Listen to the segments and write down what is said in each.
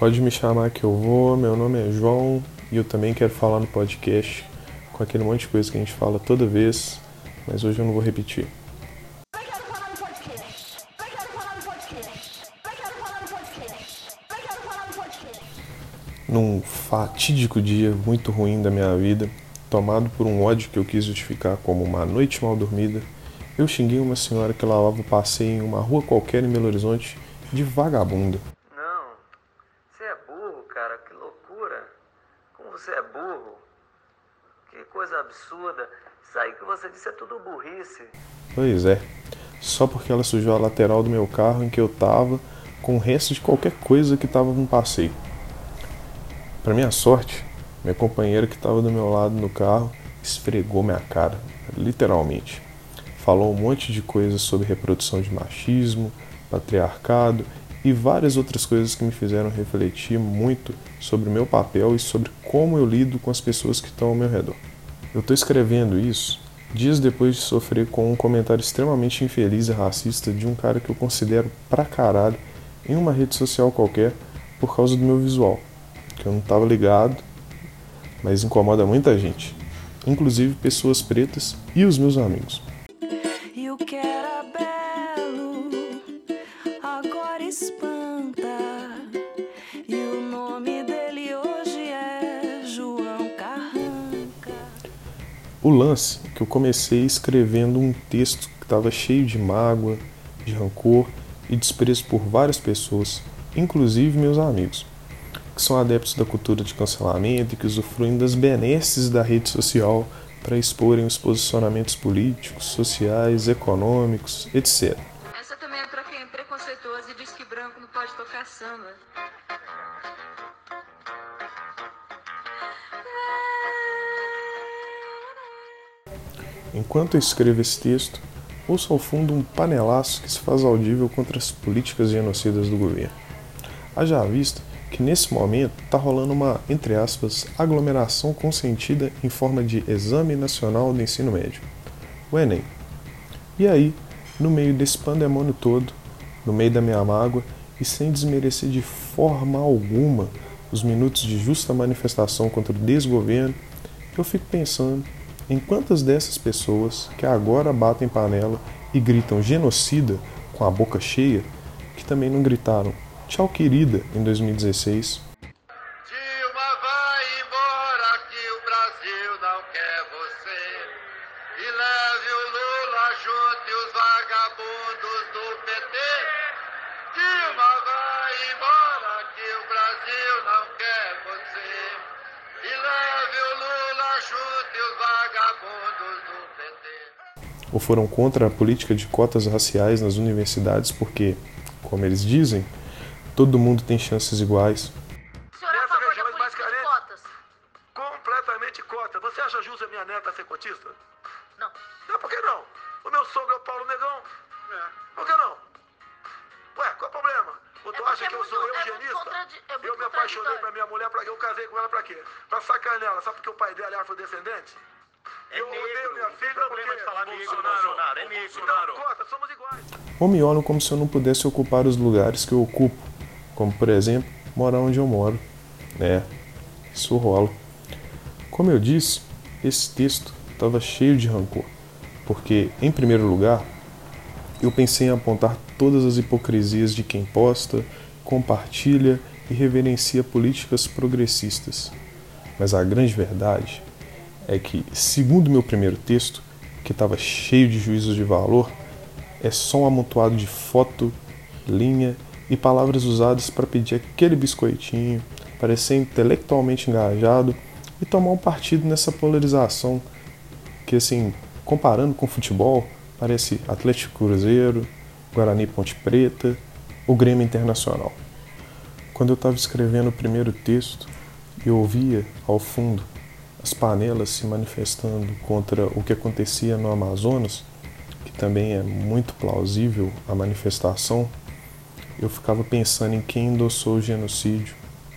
Pode me chamar que eu vou, meu nome é João e eu também quero falar no podcast com aquele monte de coisa que a gente fala toda vez, mas hoje eu não vou repetir. Num fatídico dia muito ruim da minha vida, tomado por um ódio que eu quis justificar como uma noite mal dormida, eu xinguei uma senhora que lavava o passeio em uma rua qualquer em Belo Horizonte de vagabunda. Não, você é burro, cara, que loucura. Como você é burro. Que coisa absurda. Isso aí que você disse é tudo burrice. Pois é, só porque ela sujou a lateral do meu carro em que eu tava com o resto de qualquer coisa que tava no passeio. Para minha sorte, minha companheira que estava do meu lado no carro esfregou minha cara, literalmente. Falou um monte de coisas sobre reprodução de machismo, patriarcado e várias outras coisas que me fizeram refletir muito sobre o meu papel e sobre como eu lido com as pessoas que estão ao meu redor. Eu estou escrevendo isso dias depois de sofrer com um comentário extremamente infeliz e racista de um cara que eu considero pra caralho em uma rede social qualquer por causa do meu visual que eu não estava ligado, mas incomoda muita gente, inclusive pessoas pretas e os meus amigos. O lance que eu comecei escrevendo um texto que estava cheio de mágoa, de rancor e desprezo por várias pessoas, inclusive meus amigos que são adeptos da cultura de cancelamento e que usufruem das benesses da rede social para exporem os posicionamentos políticos, sociais, econômicos, etc. Enquanto eu escrevo esse texto, ouço ao fundo um panelaço que se faz audível contra as políticas genocidas do governo. Haja vista que nesse momento está rolando uma, entre aspas, aglomeração consentida em forma de Exame Nacional do Ensino Médio, o Enem. E aí, no meio desse pandemônio todo, no meio da minha mágoa e sem desmerecer de forma alguma os minutos de justa manifestação contra o desgoverno, eu fico pensando em quantas dessas pessoas que agora batem panela e gritam genocida com a boca cheia, que também não gritaram Tchau Querida em 2016. Dilma vai embora que o Brasil não quer você. E leve o Lula junto e os Ou foram contra a política de cotas raciais nas universidades porque, como eles dizem, todo mundo tem chances iguais. O senhor é a Nessa favor região da é mais política de carente. cotas? Completamente cota. Você acha justo a minha neta ser cotista? Não. Não, por que não? O meu sogro é o Paulo Negão. Por que não? Ué, qual é o problema? Ou tu porque acha que é eu sou muito- é eugenista? é muito eu me apaixonei pra minha mulher, pra eu casei com ela pra quê? Pra sacanear ela, só porque o pai dela é afrodescendente? Eu odeio minha filha problema porque... de falar negro, Bolsonaro, Bolsonaro, é. Bolsonaro. Somos iguais. Ou me olham como se eu não pudesse ocupar os lugares que eu ocupo, como por exemplo, morar onde eu moro. É, isso rola. Como eu disse, esse texto estava cheio de rancor, porque, em primeiro lugar, eu pensei em apontar todas as hipocrisias de quem posta, compartilha e reverencia políticas progressistas. Mas a grande verdade é que, segundo meu primeiro texto, que estava cheio de juízos de valor, é só um amontoado de foto, linha e palavras usadas para pedir aquele biscoitinho, parecer intelectualmente engajado e tomar um partido nessa polarização que, assim, comparando com futebol, parece Atlético Cruzeiro, Guarani Ponte Preta, o Grêmio Internacional. Quando eu estava escrevendo o primeiro texto, eu ouvia ao fundo as panelas se manifestando contra o que acontecia no Amazonas, que também é muito plausível a manifestação, eu ficava pensando em quem endossou o genocídio.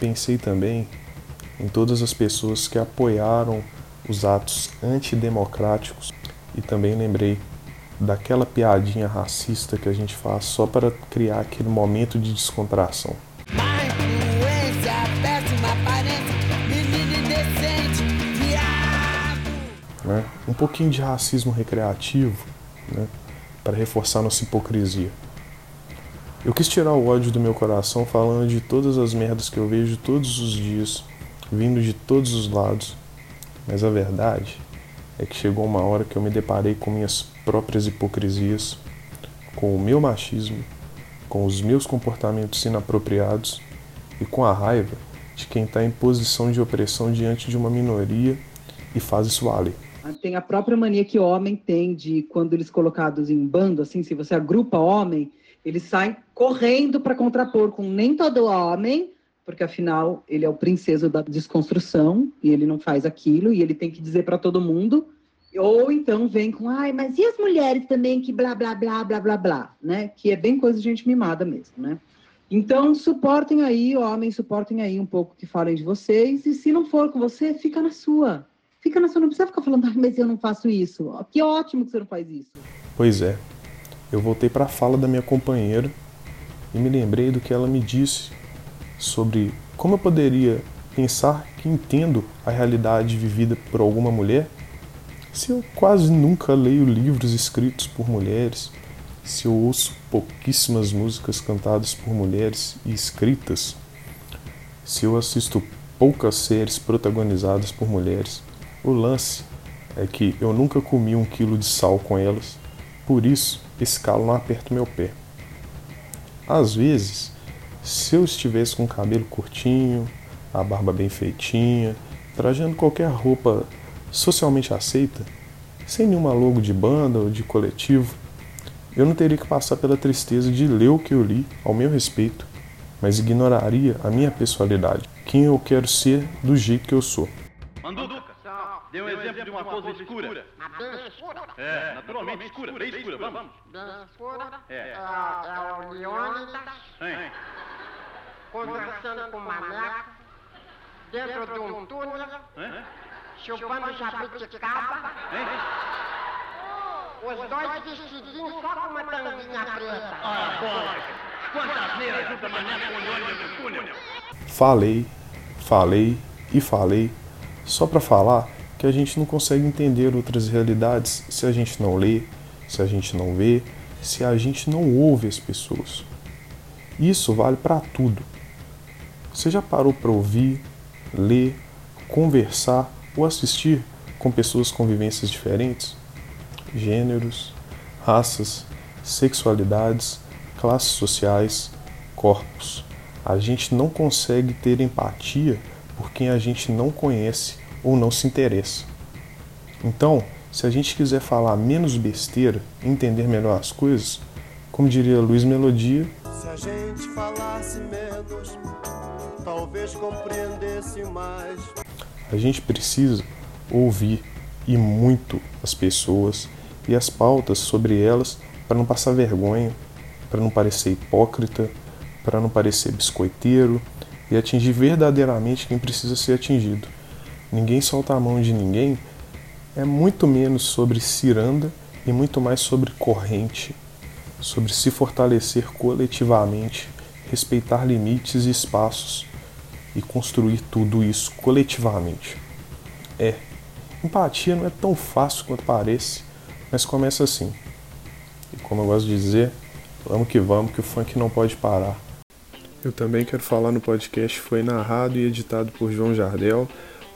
Pensei também em todas as pessoas que apoiaram os atos antidemocráticos e também lembrei daquela piadinha racista que a gente faz só para criar aquele momento de descontração. Um pouquinho de racismo recreativo, né, para reforçar nossa hipocrisia. Eu quis tirar o ódio do meu coração falando de todas as merdas que eu vejo todos os dias, vindo de todos os lados, mas a verdade é que chegou uma hora que eu me deparei com minhas próprias hipocrisias, com o meu machismo, com os meus comportamentos inapropriados e com a raiva de quem está em posição de opressão diante de uma minoria e faz isso valer. Tem a própria mania que homem tem de quando eles colocados em bando, assim, se você agrupa homem, eles saem correndo para contrapor com nem todo homem, porque afinal ele é o princeso da desconstrução e ele não faz aquilo e ele tem que dizer para todo mundo. Ou então vem com, ai, mas e as mulheres também que blá blá blá blá blá blá, né? Que é bem coisa de gente mimada mesmo, né? Então, suportem aí, homens, suportem aí um pouco que falem de vocês. E se não for com você, fica na sua. Fica na sua, não precisa ficar falando, ah, mas eu não faço isso. Que ótimo que você não faz isso. Pois é. Eu voltei para a fala da minha companheira e me lembrei do que ela me disse sobre como eu poderia pensar que entendo a realidade vivida por alguma mulher se eu quase nunca leio livros escritos por mulheres, se eu ouço pouquíssimas músicas cantadas por mulheres e escritas, se eu assisto poucas séries protagonizadas por mulheres, o lance é que eu nunca comi um quilo de sal com elas, por isso esse calo não aperta o meu pé. Às vezes, se eu estivesse com o cabelo curtinho, a barba bem feitinha, trajando qualquer roupa socialmente aceita, sem nenhuma logo de banda ou de coletivo, eu não teria que passar pela tristeza de ler o que eu li ao meu respeito, mas ignoraria a minha personalidade, quem eu quero ser do jeito que eu sou. Manduca, dê um exemplo de uma pose escura. Bem escura? É, naturalmente escura, bem escura, vamos. Bem escura? É. É, é o Leônidas Hein? conversando com o Maneco dentro de um túnel, chupando jabuticaba. Os dois vestidinhos só com uma tanguinha preta. Ah, bola! Quantas neiras junta mané com o olho no túnel? Falei, falei e falei, só para falar que a gente não consegue entender outras realidades se a gente não lê, se a gente não vê, se a gente não ouve as pessoas. Isso vale para tudo. Você já parou para ouvir, ler, conversar ou assistir com pessoas com vivências diferentes? Gêneros, raças, sexualidades, classes sociais, corpos. A gente não consegue ter empatia por quem a gente não conhece ou não se interessa. Então, se a gente quiser falar menos besteira, entender melhor as coisas, como diria Luiz Melodia, Se a gente falasse menos, talvez compreendesse mais. a gente precisa ouvir e muito as pessoas e as pautas sobre elas para não passar vergonha, para não parecer hipócrita, para não parecer biscoiteiro e atingir verdadeiramente quem precisa ser atingido. Ninguém solta a mão de ninguém é muito menos sobre ciranda e muito mais sobre corrente, sobre se fortalecer coletivamente, respeitar limites e espaços e construir tudo isso coletivamente. É, empatia não é tão fácil quanto parece, mas começa assim. E como eu gosto de dizer, vamos que vamos, que o funk não pode parar. Eu também quero falar no podcast, foi narrado e editado por João Jardel.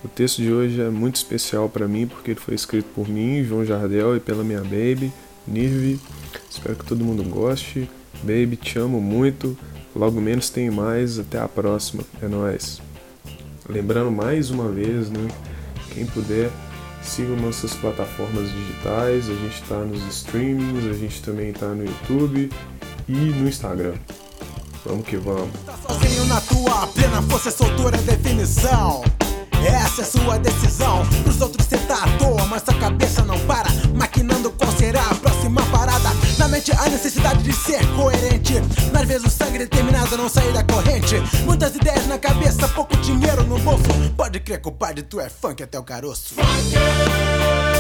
O texto de hoje é muito especial para mim porque ele foi escrito por mim, João Jardel, e pela minha baby, Nirvi. Espero que todo mundo goste. Baby, te amo muito. Logo menos tem mais. Até a próxima. É nóis. Lembrando mais uma vez, né? Quem puder, sigam nossas plataformas digitais. A gente está nos streamings, a gente também está no YouTube e no Instagram. Vamos que vamos. Tá sozinho na tua plena força, soltura definição. Essa é sua decisão. Pros outros cê tá à toa, mas sua cabeça não para. Maquinando qual será a próxima parada. Na mente a necessidade de ser coerente. Nas vezes o sangue determinado a não sair da corrente. Muitas ideias na cabeça, pouco dinheiro no bolso. Pode crer, compadre, tu é funk até o caroço. Funk!